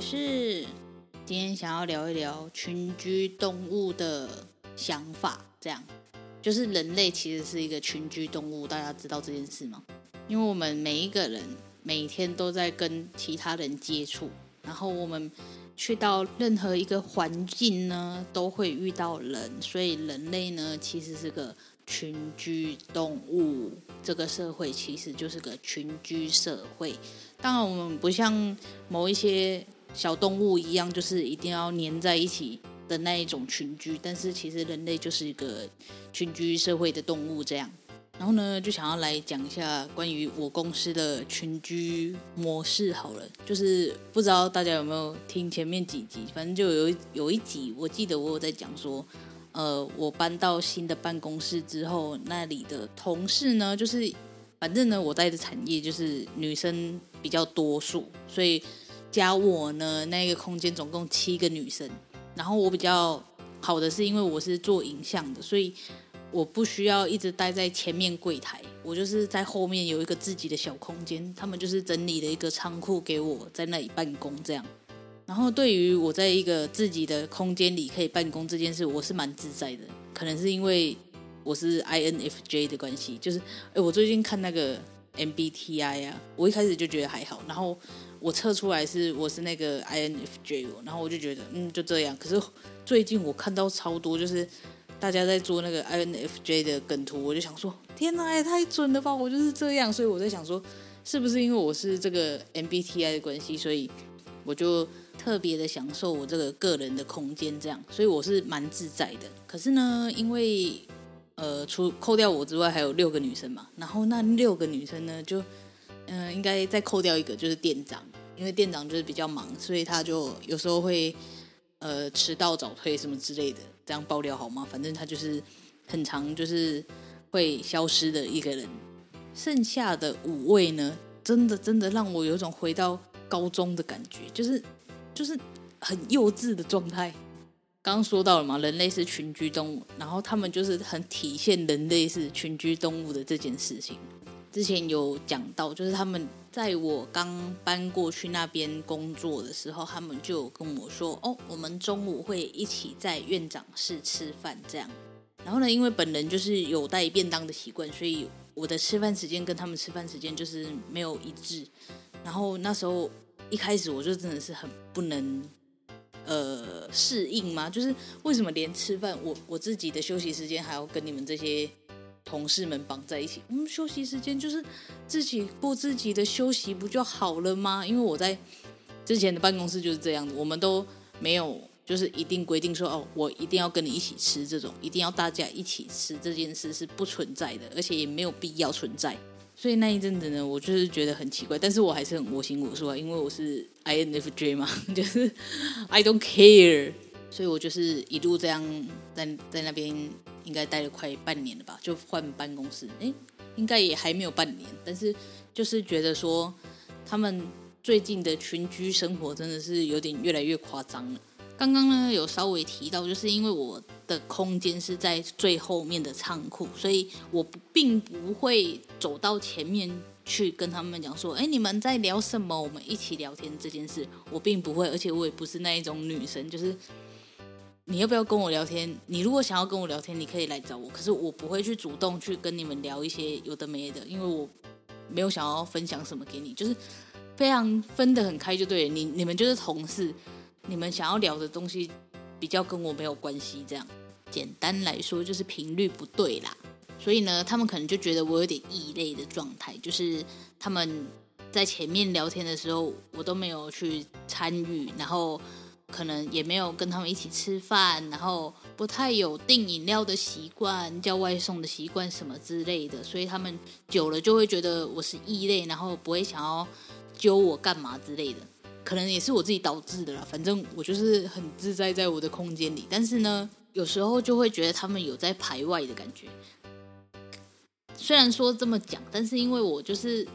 是，今天想要聊一聊群居动物的想法。这样，就是人类其实是一个群居动物，大家知道这件事吗？因为我们每一个人每天都在跟其他人接触，然后我们去到任何一个环境呢，都会遇到人，所以人类呢，其实是个群居动物。这个社会其实就是个群居社会。当然，我们不像某一些。小动物一样，就是一定要黏在一起的那一种群居，但是其实人类就是一个群居社会的动物这样。然后呢，就想要来讲一下关于我公司的群居模式好了，就是不知道大家有没有听前面几集，反正就有有一集，我记得我有在讲说，呃，我搬到新的办公室之后，那里的同事呢，就是反正呢，我待的产业就是女生比较多数，所以。加我呢，那个空间总共七个女生。然后我比较好的是，因为我是做影像的，所以我不需要一直待在前面柜台，我就是在后面有一个自己的小空间。他们就是整理了一个仓库给我在那里办公这样。然后对于我在一个自己的空间里可以办公这件事，我是蛮自在的。可能是因为我是 INFJ 的关系，就是哎，我最近看那个 MBTI 啊，我一开始就觉得还好，然后。我测出来是我是那个 INFJ，然后我就觉得嗯就这样。可是最近我看到超多，就是大家在做那个 INFJ 的梗图，我就想说天哪，也太准了吧！我就是这样，所以我在想说，是不是因为我是这个 MBTI 的关系，所以我就特别的享受我这个个人的空间，这样，所以我是蛮自在的。可是呢，因为呃除扣掉我之外，还有六个女生嘛，然后那六个女生呢就。嗯、应该再扣掉一个，就是店长，因为店长就是比较忙，所以他就有时候会呃迟到早退什么之类的，这样爆料好吗？反正他就是很常就是会消失的一个人。剩下的五位呢，真的真的让我有一种回到高中的感觉，就是就是很幼稚的状态。刚刚说到了嘛，人类是群居动物，然后他们就是很体现人类是群居动物的这件事情。之前有讲到，就是他们在我刚搬过去那边工作的时候，他们就有跟我说：“哦，我们中午会一起在院长室吃饭。”这样。然后呢，因为本人就是有带便当的习惯，所以我的吃饭时间跟他们吃饭时间就是没有一致。然后那时候一开始我就真的是很不能呃适应嘛，就是为什么连吃饭我我自己的休息时间还要跟你们这些。同事们绑在一起，我嗯，休息时间就是自己过自己的休息不就好了吗？因为我在之前的办公室就是这样，我们都没有就是一定规定说哦，我一定要跟你一起吃这种，一定要大家一起吃这件事是不存在的，而且也没有必要存在。所以那一阵子呢，我就是觉得很奇怪，但是我还是很我行我素啊，因为我是 INFJ 嘛，就是 I don't care，所以我就是一路这样在在那边。应该待了快半年了吧，就换办公室，诶，应该也还没有半年，但是就是觉得说，他们最近的群居生活真的是有点越来越夸张了。刚刚呢有稍微提到，就是因为我的空间是在最后面的仓库，所以我并不会走到前面去跟他们讲说，哎，你们在聊什么？我们一起聊天这件事，我并不会，而且我也不是那一种女生，就是你要不要跟我聊天？你如果想要跟我聊天，你可以来找我，可是我不会去主动去跟你们聊一些有的没的，因为我没有想要分享什么给你，就是非常分得很开就对，你你们就是同事。你们想要聊的东西比较跟我没有关系，这样简单来说就是频率不对啦。所以呢，他们可能就觉得我有点异类的状态，就是他们在前面聊天的时候，我都没有去参与，然后可能也没有跟他们一起吃饭，然后不太有订饮料的习惯、叫外送的习惯什么之类的，所以他们久了就会觉得我是异类，然后不会想要揪我干嘛之类的。可能也是我自己导致的啦，反正我就是很自在在我的空间里，但是呢，有时候就会觉得他们有在排外的感觉。虽然说这么讲，但是因为我就是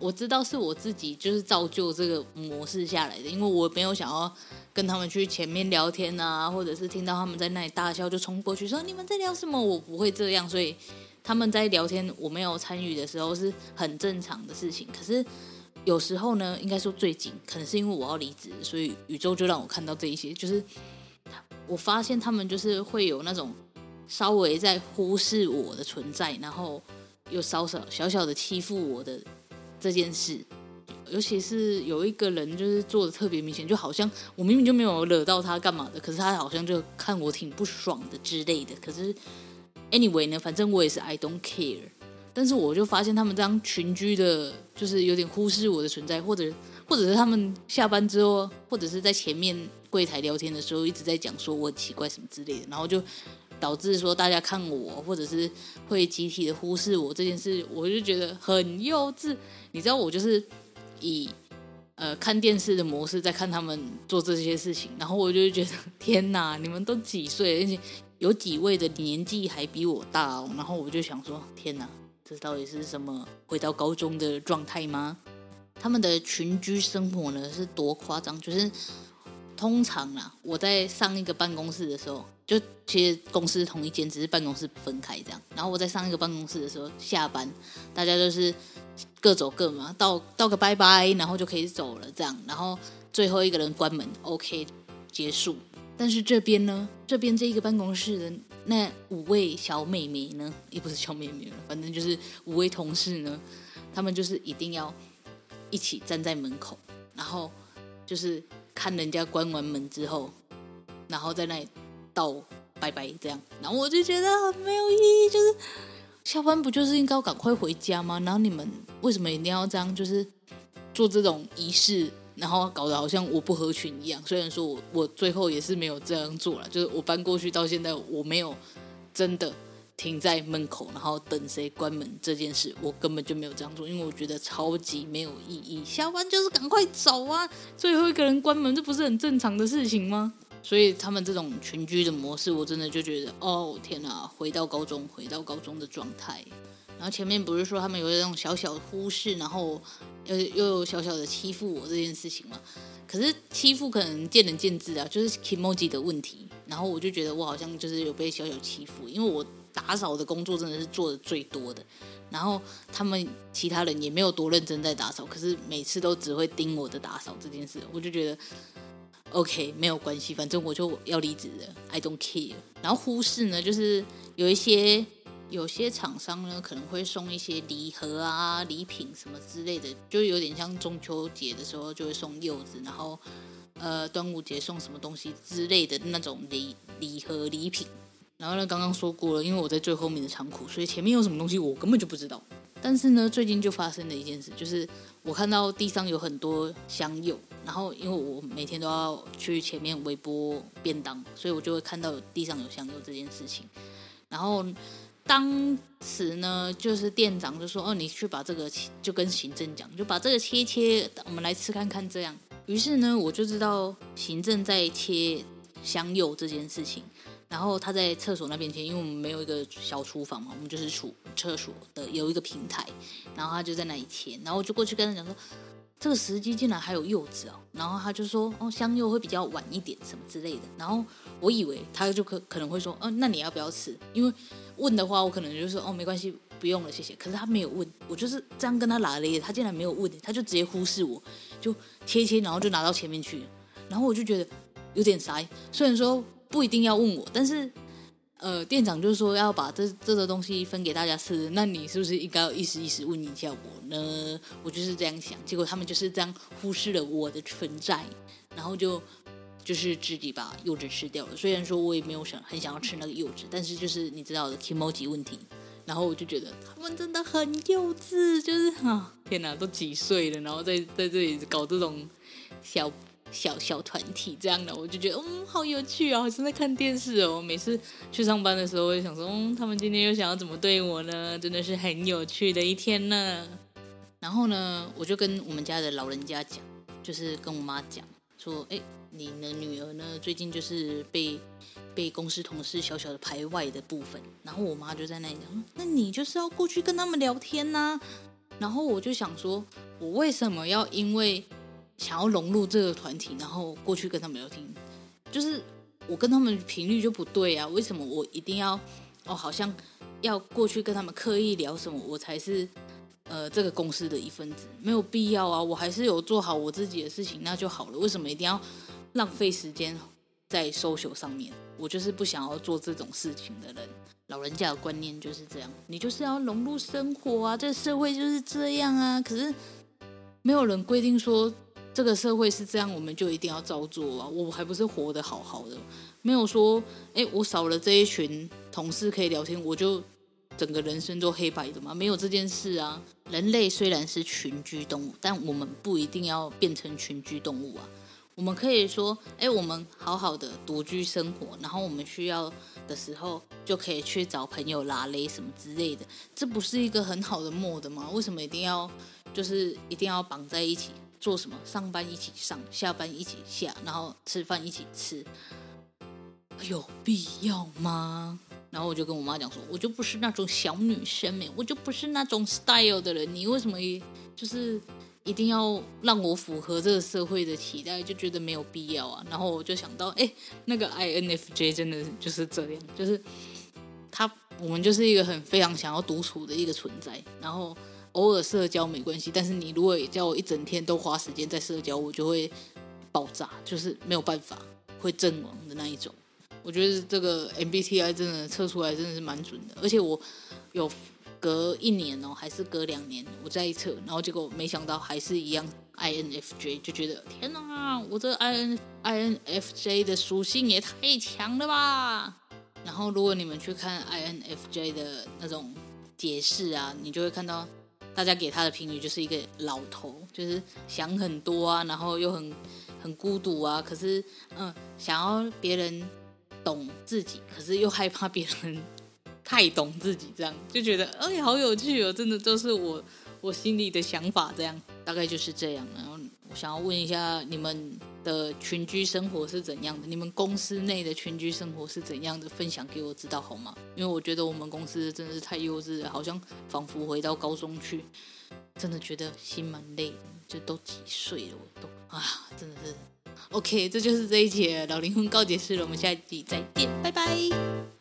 我知道是我自己就是造就这个模式下来的，因为我没有想要跟他们去前面聊天啊，或者是听到他们在那里大笑就冲过去说你们在聊什么，我不会这样，所以他们在聊天我没有参与的时候是很正常的事情，可是。有时候呢，应该说最近，可能是因为我要离职，所以宇宙就让我看到这一些。就是我发现他们就是会有那种稍微在忽视我的存在，然后又稍稍小小的欺负我的这件事。尤其是有一个人，就是做的特别明显，就好像我明明就没有惹到他干嘛的，可是他好像就看我挺不爽的之类的。可是 anyway 呢，反正我也是 I don't care。但是我就发现他们这样群居的，就是有点忽视我的存在，或者或者是他们下班之后，或者是在前面柜台聊天的时候，一直在讲说我很奇怪什么之类的，然后就导致说大家看我，或者是会集体的忽视我这件事，我就觉得很幼稚。你知道，我就是以呃看电视的模式在看他们做这些事情，然后我就觉得天哪，你们都几岁，而且有几位的年纪还比我大哦，然后我就想说天哪。这到底是什么？回到高中的状态吗？他们的群居生活呢是多夸张？就是通常啊，我在上一个办公室的时候，就其实公司同一间，只是办公室分开这样。然后我在上一个办公室的时候，下班大家就是各走各嘛，道道个拜拜，然后就可以走了这样。然后最后一个人关门，OK，结束。但是这边呢，这边这一个办公室的。那五位小妹妹呢？也不是小妹妹了，反正就是五位同事呢。他们就是一定要一起站在门口，然后就是看人家关完门之后，然后在那里道拜拜这样。然后我就觉得很没有意义，就是下班不就是应该赶快回家吗？然后你们为什么一定要这样？就是做这种仪式？然后搞得好像我不合群一样，虽然说我我最后也是没有这样做了，就是我搬过去到现在，我没有真的停在门口，然后等谁关门这件事，我根本就没有这样做，因为我觉得超级没有意义。下班就是赶快走啊，最后一个人关门，这不是很正常的事情吗？所以他们这种群居的模式，我真的就觉得，哦天哪，回到高中，回到高中的状态。然后前面不是说他们有那种小小的忽视，然后又又有小小的欺负我这件事情嘛？可是欺负可能见仁见智啊，就是 kimoji 的问题。然后我就觉得我好像就是有被小小欺负，因为我打扫的工作真的是做的最多的。然后他们其他人也没有多认真在打扫，可是每次都只会盯我的打扫这件事，我就觉得 OK 没有关系，反正我就要离职了，I don't care。然后忽视呢，就是有一些。有些厂商呢，可能会送一些礼盒啊、礼品什么之类的，就有点像中秋节的时候就会送柚子，然后呃端午节送什么东西之类的那种礼礼盒礼品。然后呢，刚刚说过了，因为我在最后面的仓库，所以前面有什么东西我根本就不知道。但是呢，最近就发生了一件事，就是我看到地上有很多香柚，然后因为我每天都要去前面微波便当，所以我就会看到地上有香柚这件事情，然后。当时呢，就是店长就说：“哦，你去把这个就跟行政讲，就把这个切切，我们来吃看看。”这样，于是呢，我就知道行政在切香柚这件事情。然后他在厕所那边切，因为我们没有一个小厨房嘛，我们就是厨厕所的有一个平台，然后他就在那里切，然后我就过去跟他讲说：“这个时机竟然还有柚子哦。然后他就说哦，香柚会比较晚一点什么之类的。然后我以为他就可可能会说，嗯、哦，那你要不要吃？因为问的话，我可能就说哦，没关系，不用了，谢谢。可是他没有问，我就是这样跟他拉了一，他竟然没有问，他就直接忽视我，就切切，然后就拿到前面去。然后我就觉得有点傻，虽然说不一定要问我，但是。呃，店长就说要把这这个东西分给大家吃，那你是不是应该要意思意思问一下我呢？我就是这样想，结果他们就是这样忽视了我的存在，然后就就是自己把柚子吃掉了。虽然说我也没有想很想要吃那个柚子，但是就是你知道的 emoji 问题，然后我就觉得他们真的很幼稚，就是啊，天哪，都几岁了，然后在在这里搞这种小。小小团体这样的，我就觉得嗯，好有趣哦，好像在看电视哦。每次去上班的时候，我就想说，嗯，他们今天又想要怎么对我呢？真的是很有趣的一天呢。然后呢，我就跟我们家的老人家讲，就是跟我妈讲说，哎，你的女儿呢，最近就是被被公司同事小小的排外的部分。然后我妈就在那里讲，那你就是要过去跟他们聊天呐。然后我就想说，我为什么要因为？想要融入这个团体，然后过去跟他们聊天，就是我跟他们频率就不对啊。为什么我一定要哦？好像要过去跟他们刻意聊什么，我才是呃这个公司的一份子，没有必要啊。我还是有做好我自己的事情，那就好了。为什么一定要浪费时间在收手上面？我就是不想要做这种事情的人。老人家的观念就是这样，你就是要融入生活啊，这社会就是这样啊。可是没有人规定说。这个社会是这样，我们就一定要照做啊！我还不是活得好好的，没有说，哎，我少了这一群同事可以聊天，我就整个人生都黑白的吗？没有这件事啊！人类虽然是群居动物，但我们不一定要变成群居动物啊。我们可以说，哎，我们好好的独居生活，然后我们需要的时候就可以去找朋友拉勒什么之类的，这不是一个很好的 mode 吗？为什么一定要就是一定要绑在一起？做什么？上班一起上，下班一起下，然后吃饭一起吃，有必要吗？然后我就跟我妈讲说，我就不是那种小女生们，我就不是那种 style 的人，你为什么就是一定要让我符合这个社会的期待？就觉得没有必要啊。然后我就想到，哎，那个 INFJ 真的就是这样，就是他，我们就是一个很非常想要独处的一个存在，然后。偶尔社交没关系，但是你如果叫我一整天都花时间在社交，我就会爆炸，就是没有办法会阵亡的那一种。我觉得这个 MBTI 真的测出来真的是蛮准的，而且我有隔一年哦，还是隔两年我再一测，然后结果没想到还是一样 INFJ，就觉得天哪，我这 IN INFJ 的属性也太强了吧！然后如果你们去看 INFJ 的那种解释啊，你就会看到。大家给他的评语就是一个老头，就是想很多啊，然后又很很孤独啊。可是，嗯，想要别人懂自己，可是又害怕别人太懂自己，这样就觉得哎，好有趣哦！真的都是我我心里的想法，这样大概就是这样。然后我想要问一下你们。的群居生活是怎样的？你们公司内的群居生活是怎样的？分享给我知道好吗？因为我觉得我们公司真的是太幼稚了，好像仿佛回到高中去，真的觉得心蛮累的。就都几岁了，我都啊，真的是。OK，这就是这一节老灵魂告解室了，我们下一集再见，拜拜。